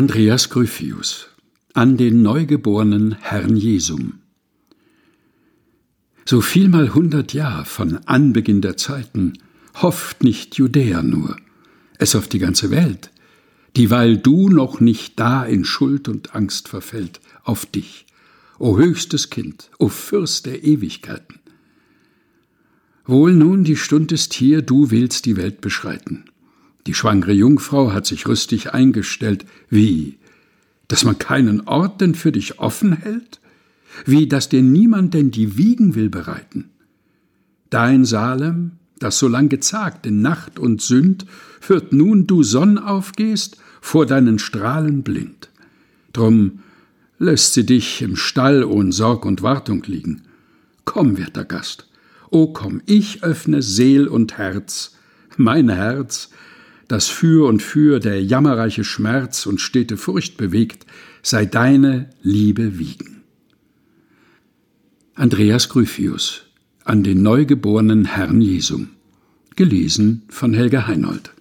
Andreas Gryphius an den neugeborenen Herrn Jesum. So vielmal hundert Jahr von Anbeginn der Zeiten hofft nicht Judäa nur, es hofft die ganze Welt, dieweil du noch nicht da in Schuld und Angst verfällt, auf dich, o höchstes Kind, o Fürst der Ewigkeiten. Wohl nun, die Stund ist hier, du willst die Welt beschreiten. Die schwangere Jungfrau hat sich rüstig eingestellt. Wie? Dass man keinen Ort denn für dich offen hält? Wie, dass dir niemand denn die Wiegen will bereiten? Dein Salem, das so lang gezagt in Nacht und Sünd, wird nun du Sonn aufgehst, vor deinen Strahlen blind. Drum lässt sie dich im Stall ohn Sorg und Wartung liegen. Komm, werter Gast, o komm, ich öffne Seel und Herz, mein Herz, das für und für der jammerreiche Schmerz und stete Furcht bewegt, sei deine Liebe wiegen. Andreas Gryphius an den neugeborenen Herrn Jesum. Gelesen von Helga Heinold.